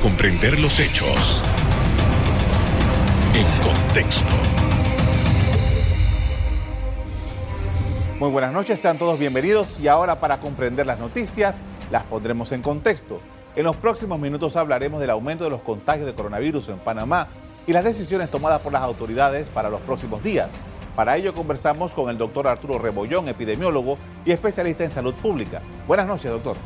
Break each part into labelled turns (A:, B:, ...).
A: comprender los hechos en contexto.
B: Muy buenas noches, sean todos bienvenidos y ahora para comprender las noticias las pondremos en contexto. En los próximos minutos hablaremos del aumento de los contagios de coronavirus en Panamá y las decisiones tomadas por las autoridades para los próximos días. Para ello conversamos con el doctor Arturo Rebollón, epidemiólogo y especialista en salud pública. Buenas noches, doctor.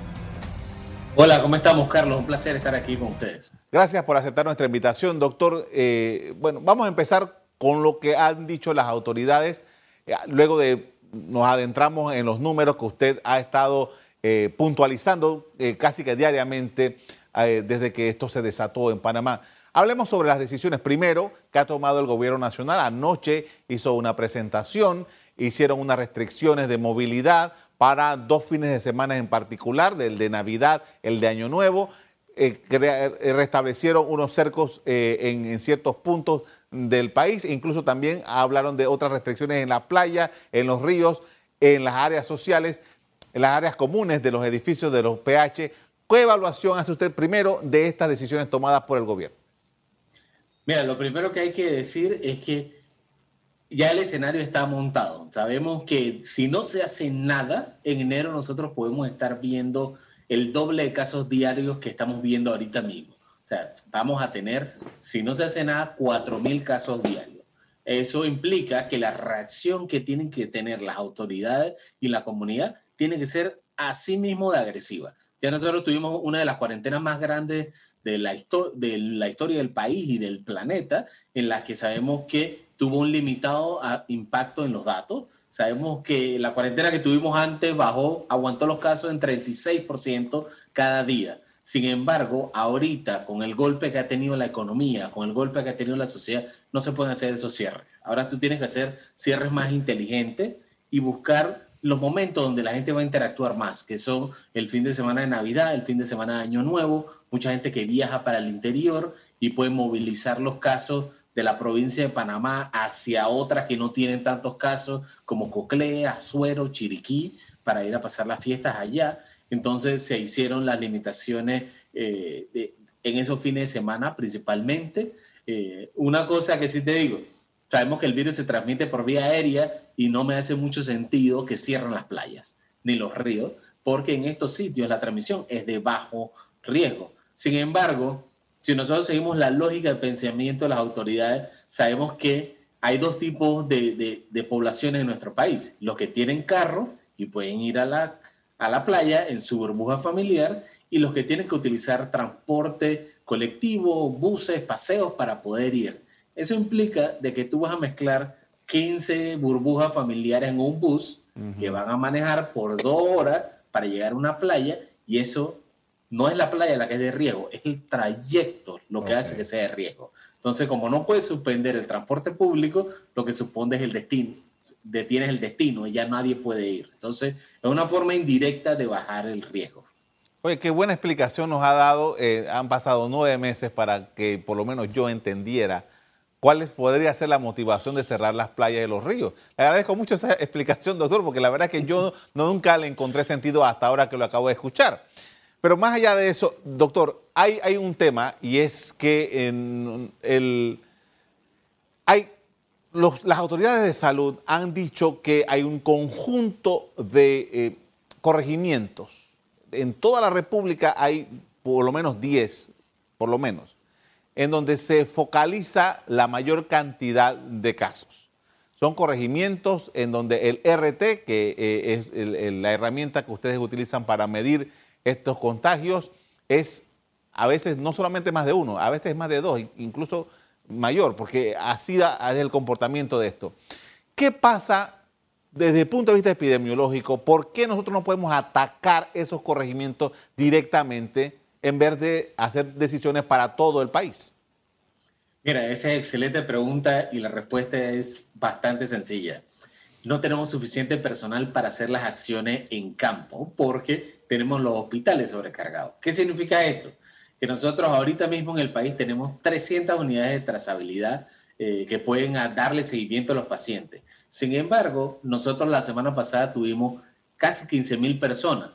C: Hola, ¿cómo estamos, Carlos? Un placer estar aquí con ustedes.
B: Gracias por aceptar nuestra invitación, doctor. Eh, bueno, vamos a empezar con lo que han dicho las autoridades. Eh, luego de nos adentramos en los números que usted ha estado eh, puntualizando casi que diariamente desde que esto se desató en Panamá. Hablemos sobre las decisiones primero que ha tomado el gobierno nacional. Anoche hizo una presentación, hicieron unas restricciones de movilidad para dos fines de semana en particular, el de Navidad, el de Año Nuevo. Eh, eh, restablecieron unos cercos eh, en, ciertos puntos del país, incluso también hablaron de otras restricciones en la playa, en los ríos, en las áreas sociales, en las áreas comunes de los edificios de los PH. ¿Qué evaluación hace usted primero de estas decisiones tomadas por el gobierno?
C: Mira, lo primero que hay que decir es que ya el escenario está montado. Sabemos que si no se hace nada, en enero nosotros podemos estar viendo el doble de casos diarios que estamos viendo ahorita mismo. O sea, vamos a tener, si no se hace nada, 4.000 casos diarios. Eso implica que la reacción que tienen que tener las autoridades y la comunidad tiene que ser así mismo de agresiva. Ya nosotros tuvimos una de las cuarentenas más grandes de la, de la historia del país y del planeta, en la que sabemos que tuvo un limitado ah, impacto en los datos. Sabemos que la cuarentena que tuvimos antes bajó, aguantó los casos en 36% cada día. Sin embargo, ahorita, con el golpe que ha tenido la economía, con el golpe que ha tenido la sociedad, no se pueden hacer esos cierres. Ahora tú tienes que hacer cierres más inteligentes y buscar los momentos donde la gente va a interactuar más, que son el fin de semana de Navidad, el fin de semana de Año Nuevo, mucha gente que viaja para el interior y puede movilizar los casos de la provincia de Panamá hacia otras que no tienen tantos casos, como Coclé, Azuero, Chiriquí, para ir a pasar las fiestas allá. Entonces se hicieron las limitaciones eh, en esos fines de semana principalmente. Eh, una cosa que sí te digo, sabemos que el virus se transmite por vía aérea y no me hace mucho sentido que cierren las playas ni los ríos, porque en estos sitios la transmisión es de bajo riesgo. Sin embargo, si nosotros seguimos la lógica de pensamiento de las autoridades, sabemos que hay dos tipos de, de, poblaciones en nuestro país. Los que tienen carro y pueden ir a la, a la playa en su burbuja familiar y los que tienen que utilizar transporte colectivo, buses, paseos para poder ir. Eso implica de que tú vas a mezclar 15 burbujas familiares en un bus que van a manejar por dos horas para llegar a una playa y eso no es la playa la que es de riesgo, es el trayecto lo que hace que sea de riesgo. Entonces, como no puedes suspender el transporte público, lo que supone es el destino, detienes el destino y ya nadie puede ir. Entonces, es una forma indirecta de bajar el riesgo.
B: Oye, qué buena explicación nos ha dado. Eh, han pasado nueve meses para que por lo menos yo entendiera ¿Cuál podría ser la motivación de cerrar las playas y los ríos? Le agradezco mucho esa explicación, doctor, porque la verdad es que yo no, nunca le encontré sentido hasta ahora que lo acabo de escuchar. Pero más allá de eso, doctor, hay, un tema y es que hay, las autoridades de salud han dicho que hay un conjunto de eh, corregimientos. En toda la República hay por lo menos 10, por lo menos en donde se focaliza la mayor cantidad de casos. Son corregimientos en donde el RT, que eh, es la herramienta que ustedes utilizan para medir estos contagios, es a veces no solamente más de uno, a veces más de dos, incluso mayor, porque así es el comportamiento de esto. ¿Qué pasa desde el punto de vista epidemiológico? ¿Por qué nosotros no podemos atacar esos corregimientos directamente? en vez de hacer decisiones para todo el país?
C: Mira, esa es excelente pregunta y la respuesta es bastante sencilla. No tenemos suficiente personal para hacer las acciones en campo porque tenemos los hospitales sobrecargados. ¿Qué significa esto? Que nosotros ahorita mismo en el país tenemos 300 unidades de trazabilidad eh, que pueden darle seguimiento a los pacientes. Sin embargo, nosotros la semana pasada tuvimos casi 15 mil personas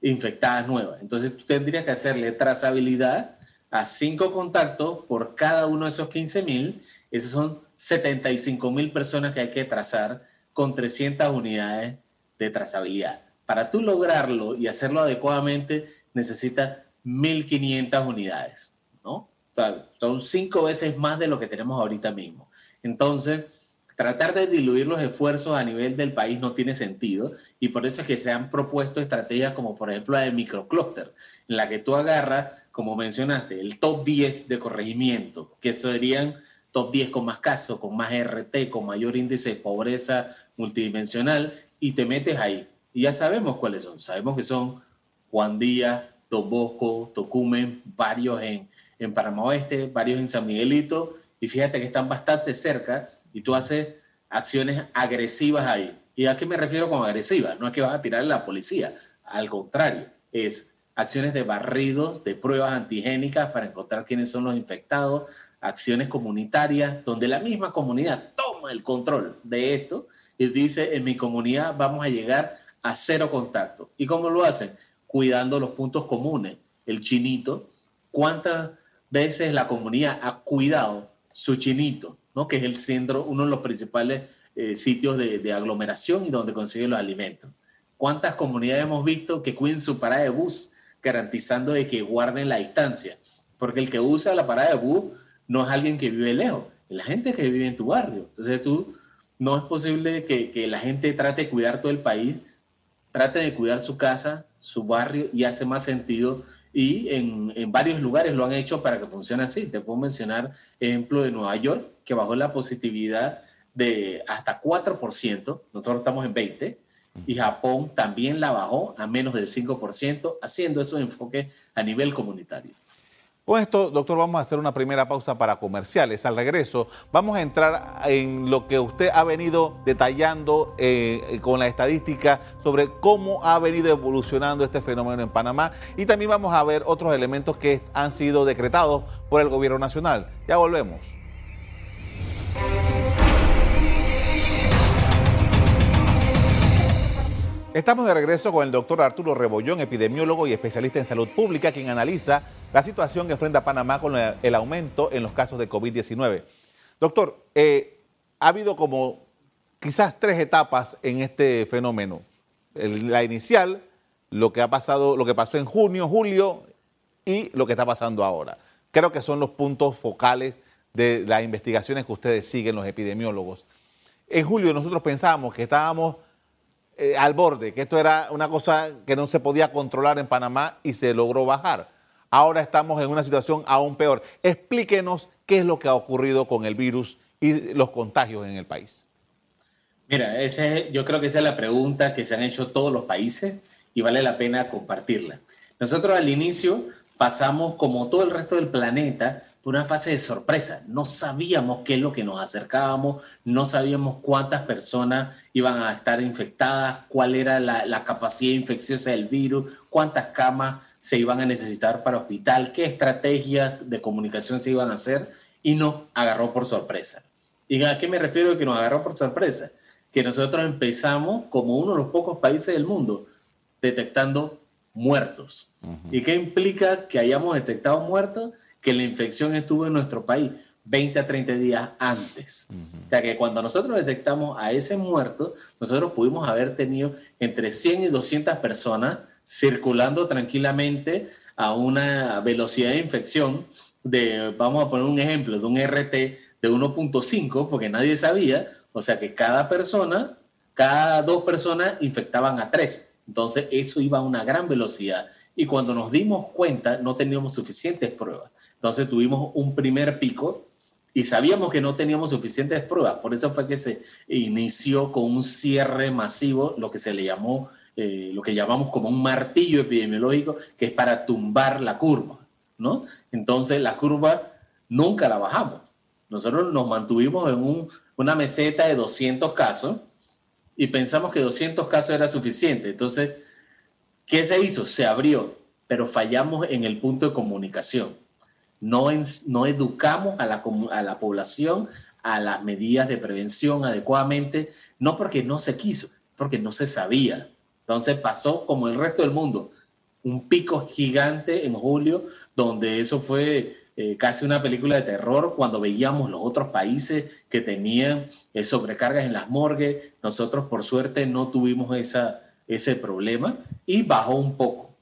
C: infectadas nuevas. Entonces tú tendrías que hacerle trazabilidad a cinco contactos por cada uno de esos 15 mil, esos son 75 mil personas que hay que trazar con 300 unidades de trazabilidad. Para tú lograrlo y hacerlo adecuadamente, necesitas 1.500 unidades, ¿no? Son cinco veces más de lo que tenemos ahorita mismo. Entonces, tratar de diluir los esfuerzos a nivel del país no tiene sentido y por eso es que se han propuesto estrategias como por ejemplo la de microcluster, en la que tú agarras, como mencionaste, el top 10 de corregimiento, que serían top 10 con más casos, con más RT, con mayor índice de pobreza multidimensional y te metes ahí. Y ya sabemos cuáles son. Sabemos que son Juan Díaz, Don Bosco, Tocumen, varios en, en Panamá Oeste, varios en San Miguelito, y fíjate que están bastante cerca y tú haces acciones agresivas ahí. ¿Y a qué me refiero con agresivas? No es que vas a tirar a la policía, al contrario, es acciones de barridos, de pruebas antigénicas para encontrar quiénes son los infectados, acciones comunitarias, donde la misma comunidad toma el control de esto y dice, en mi comunidad vamos a llegar a cero contacto. ¿Y cómo lo hacen? Cuidando los puntos comunes. El chinito, ¿cuántas veces la comunidad ha cuidado su chinito? ¿no? que es el centro, uno de los principales eh, sitios de, de, aglomeración y donde consiguen los alimentos. ¿Cuántas comunidades hemos visto que cuiden su parada de bus, garantizando de que guarden la distancia? Porque el que usa la parada de bus no es alguien que vive lejos, es la gente que vive en tu barrio. Entonces tú, no es posible que, que la gente trate de cuidar todo el país, trate de cuidar su casa, su barrio, y hace más sentido y en, en, varios lugares lo han hecho para que funcione así. Te puedo mencionar ejemplo de Nueva York, que bajó la positividad de hasta 4%, nosotros estamos en 20%, y Japón también la bajó a menos del 5%, haciendo esos enfoques a nivel comunitario.
B: Con esto, doctor, vamos a hacer una primera pausa para comerciales. Al regreso, vamos a entrar en lo que usted ha venido detallando eh, con la estadística sobre cómo ha venido evolucionando este fenómeno en Panamá y también vamos a ver otros elementos que han sido decretados por el gobierno nacional. Ya volvemos. Estamos de regreso con el doctor Arturo Rebollón, epidemiólogo y especialista en salud pública, quien analiza la situación que enfrenta Panamá con el aumento en los casos de COVID-19. Doctor, eh, ha habido como quizás tres etapas en este fenómeno. la inicial, lo que ha pasado, lo que pasó en junio, julio y lo que está pasando ahora. Creo que son los puntos focales de las investigaciones que ustedes siguen, los epidemiólogos. En julio nosotros pensábamos que estábamos eh, al borde, que esto era una cosa que no se podía controlar en Panamá y se logró bajar. Ahora estamos en una situación aún peor. Explíquenos qué es lo que ha ocurrido con el virus y los contagios en el país.
C: Mira, ese, yo creo que esa es la pregunta que se han hecho todos los países y vale la pena compartirla. Nosotros al inicio pasamos, como todo el resto del planeta, por una fase de sorpresa. No sabíamos qué es lo que nos acercábamos, no sabíamos cuántas personas iban a estar infectadas, cuál era la, capacidad infecciosa del virus, cuántas camas se iban a necesitar para hospital, qué estrategias de comunicación se iban a hacer y nos agarró por sorpresa. ¿Y a qué me refiero que nos agarró por sorpresa? Que nosotros empezamos como uno de los pocos países del mundo detectando muertos. ¿Y qué implica que hayamos detectado muertos? Que la infección estuvo en nuestro país 20 a 30 días antes. O sea que cuando nosotros detectamos a ese muerto, nosotros pudimos haber tenido entre 100 y 200 personas circulando tranquilamente a una velocidad de infección de, vamos a poner un ejemplo, de un RT de 1.5, porque nadie sabía, o sea que cada persona, cada dos personas infectaban a tres. Entonces eso iba a una gran velocidad. Y cuando nos dimos cuenta, no teníamos suficientes pruebas. Entonces tuvimos un primer pico y sabíamos que no teníamos suficientes pruebas. Por eso fue que se inició con un cierre masivo, lo que se le llamó, eh, lo que llamamos como un martillo epidemiológico, que es para tumbar la curva, ¿no? Entonces la curva nunca la bajamos. Nosotros nos mantuvimos en una meseta de 200 casos y pensamos que 200 casos era suficiente. Entonces, ¿qué se hizo? Se abrió, pero fallamos en el punto de comunicación no, no educamos a la, a la población a las medidas de prevención adecuadamente, no porque no se quiso, porque no se sabía. Entonces pasó como el resto del mundo. un pico gigante en julio, donde eso fue eh, casi una película de terror cuando veíamos los otros países que tenían eh, sobrecargas en las morgues. Nosotros, por suerte, no tuvimos esa, ese problema y bajó un poco.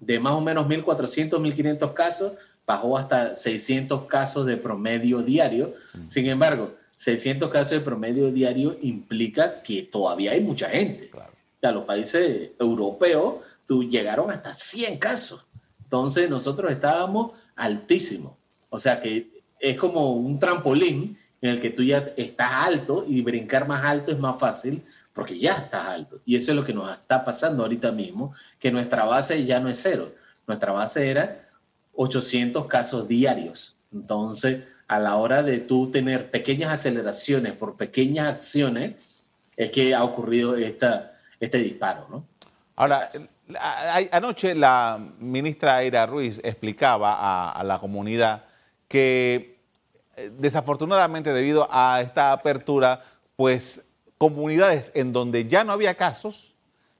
C: De más o menos 1.400, 1.500 casos, bajó hasta 600 casos de promedio diario. Sin embargo, 600 casos de promedio diario implica que todavía hay mucha gente. Ya los países europeos tú, llegaron hasta 100 casos. Entonces nosotros estábamos altísimos. O sea que es como un trampolín en el que tú ya estás alto y brincar más alto es más fácil porque ya estás alto. Y eso es lo que nos está pasando ahorita mismo, que nuestra base ya no es cero. Nuestra base era 800 casos diarios. Entonces, a la hora de tú tener pequeñas aceleraciones por pequeñas acciones, es que ha ocurrido esta, este disparo, ¿no?
B: Ahora, anoche la ministra Aira Ruiz explicaba a, la comunidad que eh, desafortunadamente debido a esta apertura, pues comunidades en donde ya no había casos,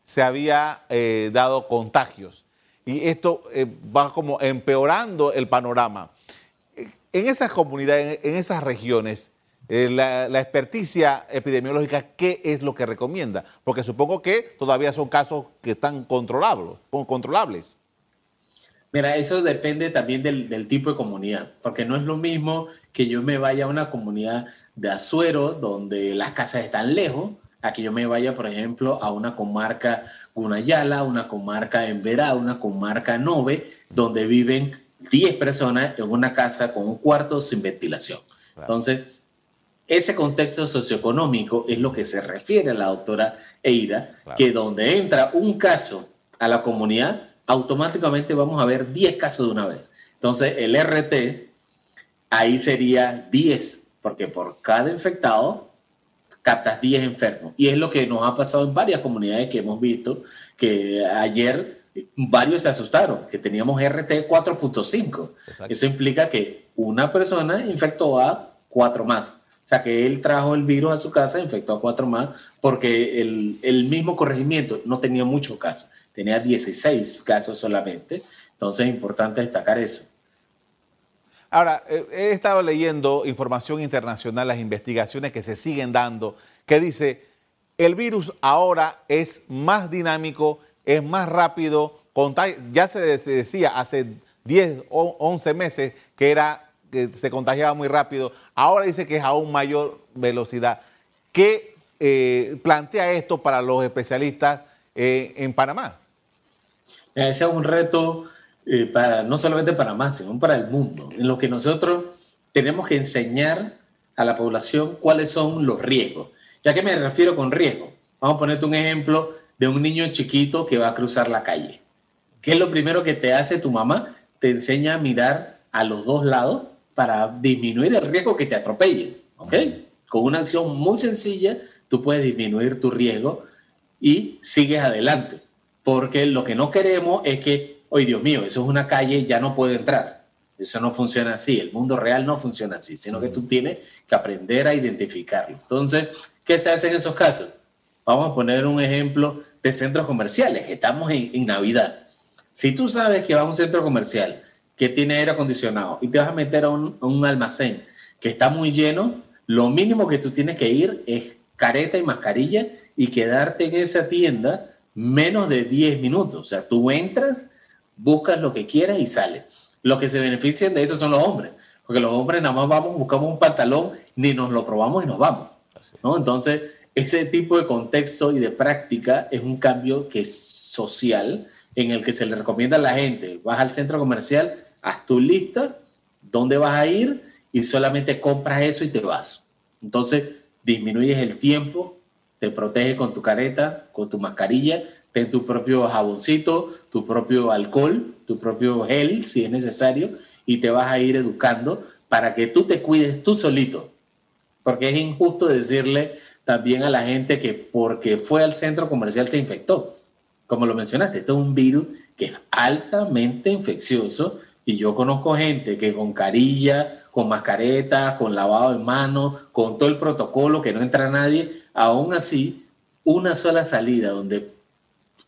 B: se había eh, dado contagios. Y esto eh, va como empeorando el panorama. En esas comunidades, en esas regiones, eh, la, experticia epidemiológica, ¿qué es lo que recomienda? Porque supongo que todavía son casos que están controlables. controlables.
C: Mira, eso depende también del, tipo de comunidad, porque no es lo mismo que yo me vaya a una comunidad de Azuero, donde las casas están lejos, a que yo me vaya, por ejemplo, a una comarca Gunayala, una comarca en Verá, una comarca Nove, donde viven 10 personas en una casa con un cuarto sin ventilación. Entonces, ese contexto socioeconómico es lo que se refiere a la doctora Eira, que donde entra un caso a la comunidad, automáticamente vamos a ver 10 casos de una vez. Entonces, el RT ahí sería 10, porque por cada infectado captas 10 enfermos. Y es lo que nos ha pasado en varias comunidades que hemos visto, que ayer varios se asustaron, que teníamos RT 4.5. Eso implica que una persona infectó a cuatro más. Sea, que él trajo el virus a su casa, infectó a cuatro más, porque el, el mismo corregimiento no tenía muchos casos, tenía 16 casos solamente. Entonces es importante destacar eso.
B: Ahora, eh, he estado leyendo información internacional, las investigaciones que se siguen dando, que dice, el virus ahora es más dinámico, es más rápido, ya se decía hace 10 o 11 meses que era que se contagiaba muy rápido, ahora dice que es aún mayor velocidad. ¿Qué eh, plantea esto para los especialistas eh, en Panamá?
C: Ese es un reto eh, para, no solamente Panamá, sino para el mundo, en lo que nosotros tenemos que enseñar a la población cuáles son los riesgos. ¿Ya que me refiero con riesgo? Vamos a ponerte un ejemplo de un niño chiquito que va a cruzar la calle. ¿Qué es lo primero que te hace tu mamá? Te enseña a mirar a los dos lados para disminuir el riesgo que te atropellen. ¿Ok? Con una acción muy sencilla, tú puedes disminuir tu riesgo y sigues adelante. Porque lo que no queremos es que, oye Dios mío, eso es una calle, ya no puedo entrar. Eso no funciona así. El mundo real no funciona así, sino que tú tienes que aprender a identificarlo. Entonces, ¿qué se hace en esos casos? Vamos a poner un ejemplo de centros comerciales, que estamos en, Navidad. Si tú sabes que vas a un centro comercial que tiene aire acondicionado y te vas a meter a un, un, almacén que está muy lleno, lo mínimo que tú tienes que ir es careta y mascarilla y quedarte en esa tienda menos de 10 minutos. O sea, tú entras, buscas lo que quieras y sales. Los que se benefician de eso son los hombres, porque los hombres nada más vamos, buscamos un pantalón, ni nos lo probamos y nos vamos. ¿no? Entonces, ese tipo de contexto y de práctica es un cambio que es social, en el que se le recomienda a la gente, vas al centro comercial, haz tu lista, dónde vas a ir y solamente compras eso y te vas. Entonces, disminuyes el tiempo, te proteges con tu careta, con tu mascarilla, ten tu propio jaboncito, tu propio alcohol, tu propio gel, si es necesario, y te vas a ir educando para que tú te cuides tú solito. Porque es injusto decirle también a la gente que porque fue al centro comercial te infectó. Como lo mencionaste, esto es un virus que es altamente infeccioso y yo conozco gente que con carilla, con mascareta, con lavado de manos, con todo el protocolo, que no entra nadie, aún así, una sola salida donde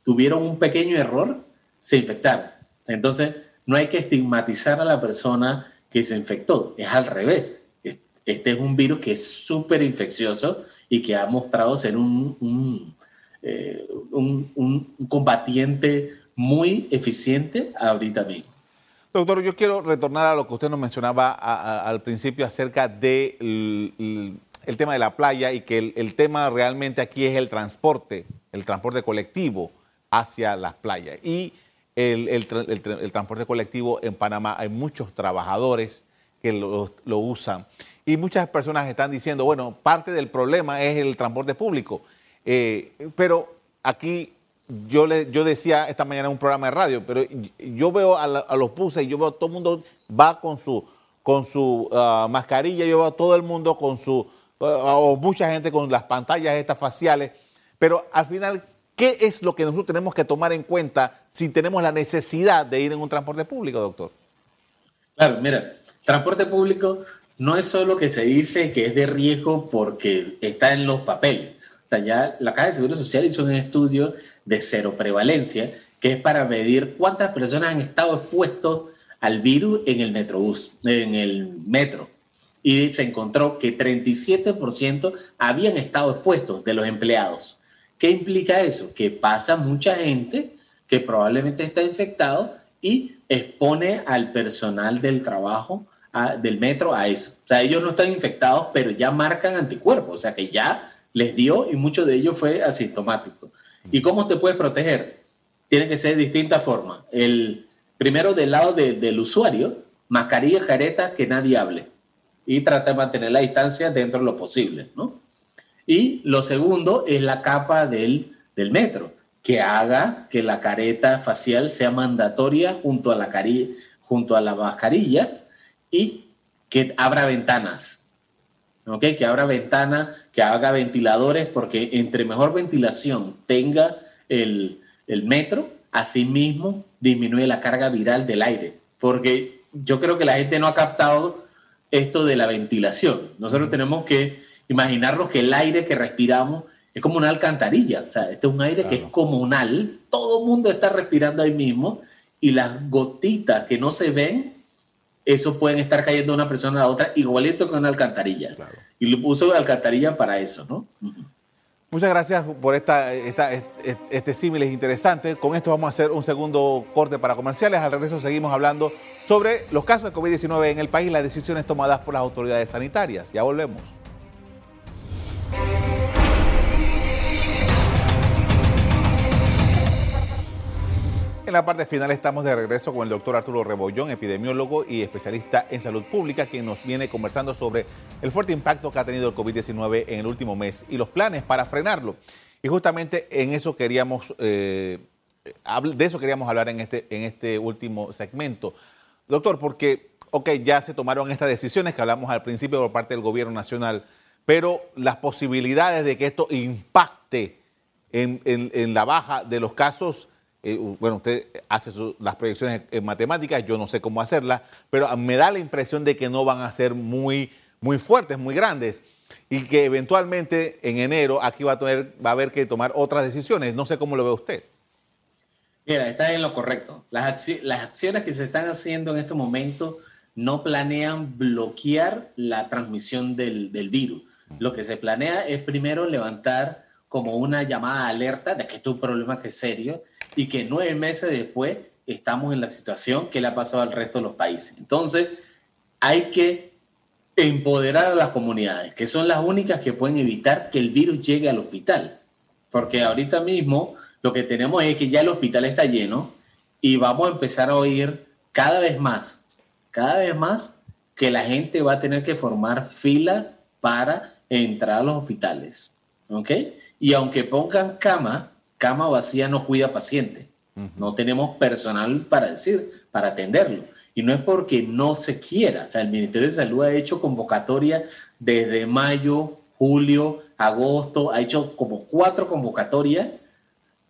C: tuvieron un pequeño error, se infectaron. Entonces, no hay que estigmatizar a la persona que se infectó, es al revés. Este es un virus que es súper infeccioso y que ha mostrado ser un, un, eh, combatiente muy eficiente ahorita mismo.
B: Doctor, yo quiero retornar a lo que usted nos mencionaba al principio acerca del de el, tema de la playa y que el, tema realmente aquí es el transporte, el transporte colectivo hacia las playas. Y el, transporte colectivo en Panamá hay muchos trabajadores que lo, usan. Y muchas personas están diciendo, bueno, parte del problema es el transporte público. Eh, pero aquí yo, le, yo decía esta mañana en un programa de radio, pero yo veo a, los buses yo veo a todo el mundo va con su, con su ah, mascarilla, yo veo a todo el mundo con su, ah, o mucha gente con las pantallas estas faciales, pero al final, ¿qué es lo que nosotros tenemos que tomar en cuenta si tenemos la necesidad de ir en un transporte público, doctor?
C: Claro, mira, transporte público no es solo que se dice que es de riesgo porque está en los papeles. Sea, ya la Caja de Seguro Social hizo un estudio de cero prevalencia, que es para medir cuántas personas han estado expuestos al virus en el metrobús, en el metro. Y se encontró que 37% habían estado expuestos de los empleados. ¿Qué implica eso? Que pasa mucha gente que probablemente está infectado y expone al personal del trabajo del metro a eso. O sea, ellos no están infectados, pero ya marcan anticuerpos, o sea que ya les dio y mucho de ellos fue asintomático. ¿Y cómo te puedes proteger? Tiene que ser de distintas formas. El primero del lado del usuario, mascarilla, jareta, que nadie hable. Y trata de mantener la distancia dentro de lo posible, ¿no? Y lo segundo es la capa del, del metro, que haga que la careta facial sea mandatoria junto a la, junto a la mascarilla y que abra ventanas. ¿Ok? Que abra ventanas, que haga ventiladores, porque entre mejor ventilación tenga el, el metro, asimismo disminuye la carga viral del aire. Porque yo creo que la gente no ha captado esto de la ventilación. Nosotros tenemos que imaginarnos que el aire que respiramos es como una alcantarilla. O sea, este es un aire que es comunal. Todo el mundo está respirando ahí mismo y las gotitas que no se ven eso pueden estar cayendo de una persona a la otra, igualito que una alcantarilla. Y lo puso alcantarilla para eso, ¿no?
B: Muchas gracias por esta, esta, este símil es interesante. Con esto vamos a hacer un segundo corte para comerciales. Al regreso seguimos hablando sobre los casos de COVID-19 en el país y las decisiones tomadas por las autoridades sanitarias. Ya volvemos. En la parte final estamos de regreso con el doctor Arturo Rebollón, epidemiólogo y especialista en salud pública, quien nos viene conversando sobre el fuerte impacto que ha tenido el COVID-19 en el último mes y los planes para frenarlo. Y justamente en eso queríamos, eh, de eso queríamos hablar en este, en este último segmento. Doctor, porque, ok, ya se tomaron estas decisiones que hablamos al principio por parte del gobierno nacional, pero las posibilidades de que esto impacte en la baja de los casos eh, bueno, usted hace las proyecciones en matemáticas, yo no sé cómo hacerlas, pero me da la impresión de que no van a ser muy, muy fuertes, muy grandes, y que eventualmente en enero aquí va a, tener, va a haber que tomar otras decisiones. No sé cómo lo ve usted.
C: Mira, está en lo correcto. Las, las acciones que se están haciendo en este momento no planean bloquear la transmisión del virus. Lo que se planea es primero levantar como una llamada alerta de que esto es un problema que es serio y que nueve meses después estamos en la situación que le ha pasado al resto de los países. Entonces, hay que empoderar a las comunidades, que son las únicas que pueden evitar que el virus llegue al hospital. Porque ahorita mismo lo que tenemos es que ya el hospital está lleno y vamos a empezar a oír cada vez más, cada vez más que la gente va a tener que formar fila para entrar a los hospitales. ¿Ok? Y aunque pongan cama, cama vacía no cuida paciente. No tenemos personal para decir, para atenderlo. Y no es porque no se quiera. O sea, el Ministerio de Salud ha hecho convocatoria desde mayo, julio, agosto, ha hecho como cuatro convocatorias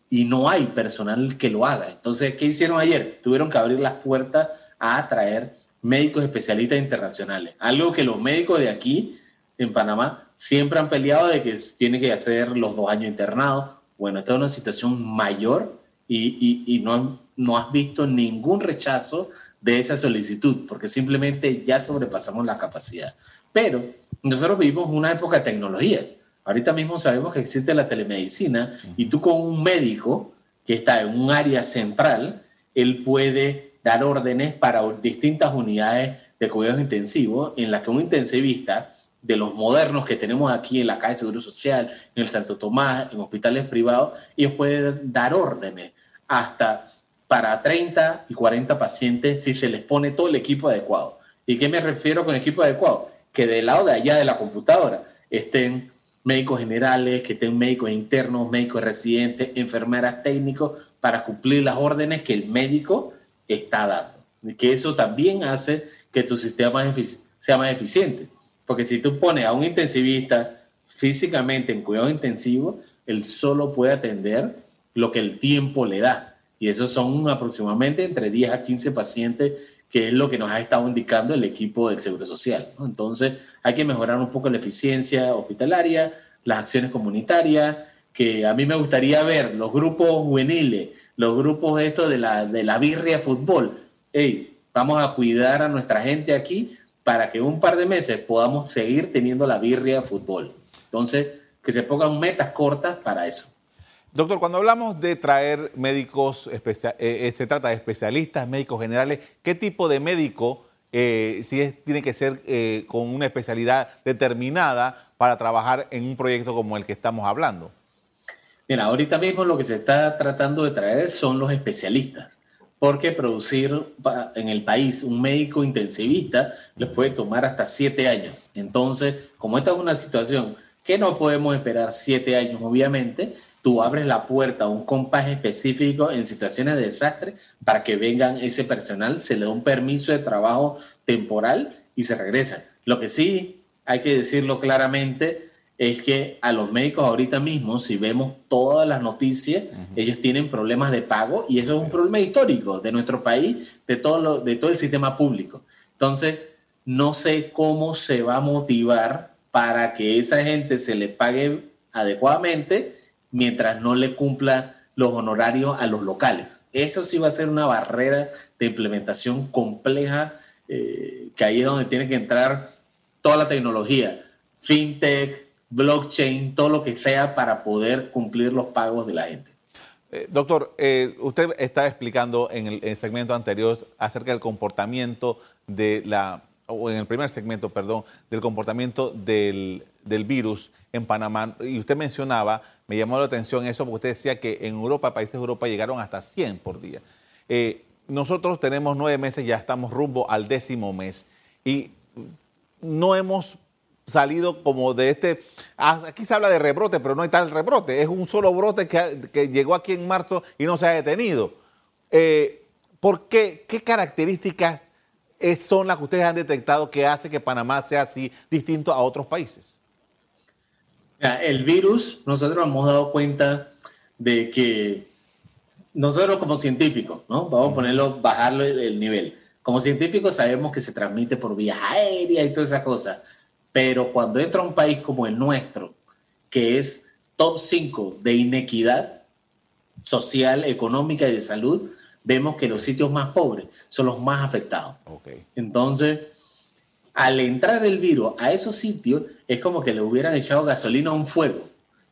C: y no hay personal que lo haga. Entonces, ¿qué hicieron ayer? Tuvieron que abrir las puertas a atraer médicos especialistas internacionales. Algo que los médicos de aquí, en Panamá, siempre han peleado de que tiene que hacer los dos años internados. Bueno, esta es una situación mayor y, y, no, no has visto ningún rechazo de esa solicitud, porque simplemente ya sobrepasamos la capacidad. Pero nosotros vivimos una época de tecnología. Ahorita mismo sabemos que existe la telemedicina y tú con un médico que está en un área central, él puede dar órdenes para distintas unidades de cuidados intensivos en las que un intensivista de los modernos que tenemos aquí en la Caja de Seguro Social, en el Santo Tomás, en hospitales privados, ellos pueden dar órdenes hasta para 30 y 40 pacientes si se les pone todo el equipo adecuado. ¿Y qué me refiero con equipo adecuado? Que del lado de allá de la computadora estén médicos generales, que estén médicos internos, médicos residentes, enfermeras técnicos, para cumplir las órdenes que el médico está dando. Y que eso también hace que tu sistema sea más eficiente. Porque si tú pones a un intensivista físicamente en cuidado intensivo, él solo puede atender lo que el tiempo le da. Y esos son aproximadamente entre 10 a 15 pacientes, que es lo que nos ha estado indicando el equipo del Seguro Social. Entonces, hay que mejorar un poco la eficiencia hospitalaria, las acciones comunitarias, que a mí me gustaría ver los grupos juveniles, los grupos estos de la, de la birria fútbol. Hey, vamos a cuidar a nuestra gente aquí para que un par de meses podamos seguir teniendo la birria fútbol. Entonces, que se pongan metas cortas para eso.
B: Doctor, cuando hablamos de traer médicos, eh, eh, se trata de especialistas, médicos generales, ¿qué tipo de médico, eh, si tiene que ser con una especialidad determinada para trabajar en un proyecto como el que estamos hablando?
C: Mira, ahorita mismo lo que se está tratando de traer son los especialistas, porque producir en el país un médico intensivista les puede tomar hasta siete años. Entonces, como esta es una situación que no podemos esperar siete años, obviamente, tú abres la puerta a un compás específico en situaciones de desastre para que vengan ese personal, se le da un permiso de trabajo temporal y se regresan. Lo que sí hay que decirlo claramente es que a los médicos ahorita mismo, si vemos todas las noticias, ellos tienen problemas de pago y eso es un problema histórico de nuestro país, de todo, lo, de todo el sistema público. Entonces, no sé cómo se va a motivar para que esa gente se le pague adecuadamente mientras no le cumpla los honorarios a los locales. Eso sí va a ser una barrera de implementación compleja, eh, que ahí es donde tiene que entrar toda la tecnología, fintech, blockchain, todo lo que sea para poder cumplir los pagos de la gente.
B: Eh, doctor, eh, usted está explicando en el, segmento anterior acerca del comportamiento de la, o en el primer segmento, perdón, del comportamiento del, del virus en Panamá. Y usted mencionaba me llamó la atención eso porque usted decía que en Europa, países de Europa, llegaron hasta 100 por día. Eh, nosotros tenemos nueve meses, ya estamos rumbo al décimo mes y no hemos salido como de este, ah, aquí se habla de rebrote, pero no hay tal rebrote, es un solo brote que, llegó aquí en marzo y no se ha detenido. Eh, ¿Por qué? ¿Qué características son las que ustedes han detectado que hace que Panamá sea así distinto a otros países?
C: El virus, nosotros hemos dado cuenta de que nosotros como científicos, ¿no? Vamos a ponerlo, bajarlo el, nivel. Como científicos sabemos que se transmite por vía aérea y todas esas cosas, pero cuando entra un país como el nuestro, que es top 5 de inequidad social, económica y de salud, vemos que los sitios más pobres son los más afectados. Okay. Entonces, al entrar el virus a esos sitios, es como que le hubieran echado gasolina a un fuego.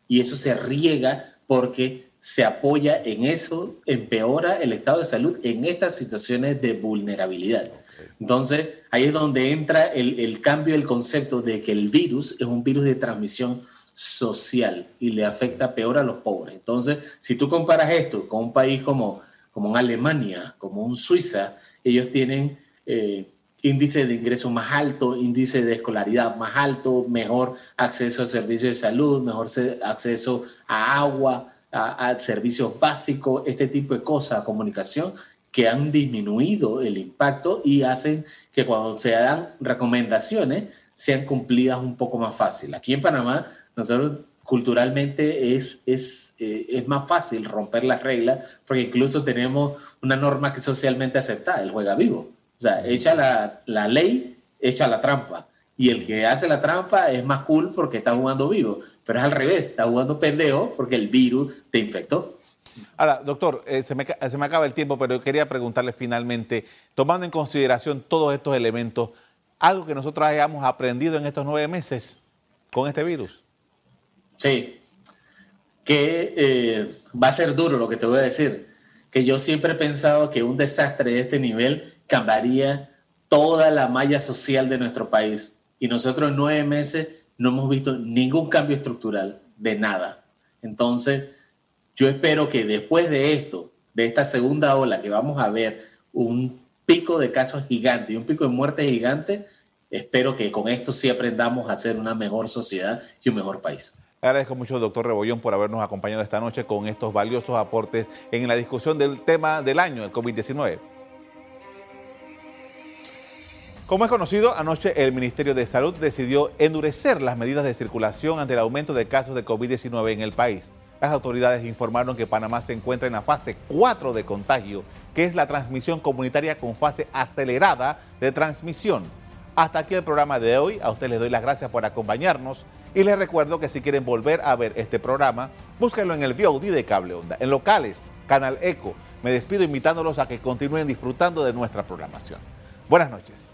C: Y eso se riega porque se apoya en eso, empeora el estado de salud en estas situaciones de vulnerabilidad. Entonces, ahí es donde entra el, el cambio del concepto de que el virus es un virus de transmisión social y le afecta peor a los pobres. Entonces, si tú comparas esto con un país como, como Alemania, como un Suiza, ellos tienen eh, índice de ingreso más alto, índice de escolaridad más alto, mejor acceso a servicios de salud, mejor acceso a agua, a, servicios básicos, este tipo de cosas, comunicación, que han disminuido el impacto y hacen que cuando se dan recomendaciones sean cumplidas un poco más fácil. Aquí en Panamá, nosotros culturalmente es, es, eh, es más fácil romper las reglas porque incluso tenemos una norma que es socialmente aceptada, el juega vivo. O sea, echa la, la ley, echa la trampa. Y el que hace la trampa es más cool porque está jugando vivo. Pero es al revés, está jugando pendejo porque el virus te infectó.
B: Ahora, doctor, eh, se, me, se me acaba el tiempo, pero quería preguntarle finalmente, tomando en consideración todos estos elementos, algo que nosotros hayamos aprendido en estos nueve meses con este virus.
C: Sí, que eh, va a ser duro lo que te voy a decir, que yo siempre he pensado que un desastre de este nivel cambiaría toda la malla social de nuestro país. Y nosotros en nueve meses no hemos visto ningún cambio estructural de nada. Entonces, yo espero que después de esto, de esta segunda ola, que vamos a ver un pico de casos gigante y un pico de muertes gigante, espero que con esto sí aprendamos a ser una mejor sociedad y un mejor país.
B: Agradezco mucho, doctor Rebollón, por habernos acompañado esta noche con estos valiosos aportes en la discusión del tema del año, el COVID-19. Como es conocido, anoche el Ministerio de Salud decidió endurecer las medidas de circulación ante el aumento de casos de COVID-19 en el país. Las autoridades informaron que Panamá se encuentra en la fase 4 de contagio, que es la transmisión comunitaria con fase acelerada de transmisión. Hasta aquí el programa de hoy. A ustedes les doy las gracias por acompañarnos y les recuerdo que si quieren volver a ver este programa, búsquenlo en el VOD de Cable Onda, en locales, Canal Eco. Me despido invitándolos a que continúen disfrutando de nuestra programación. Buenas noches.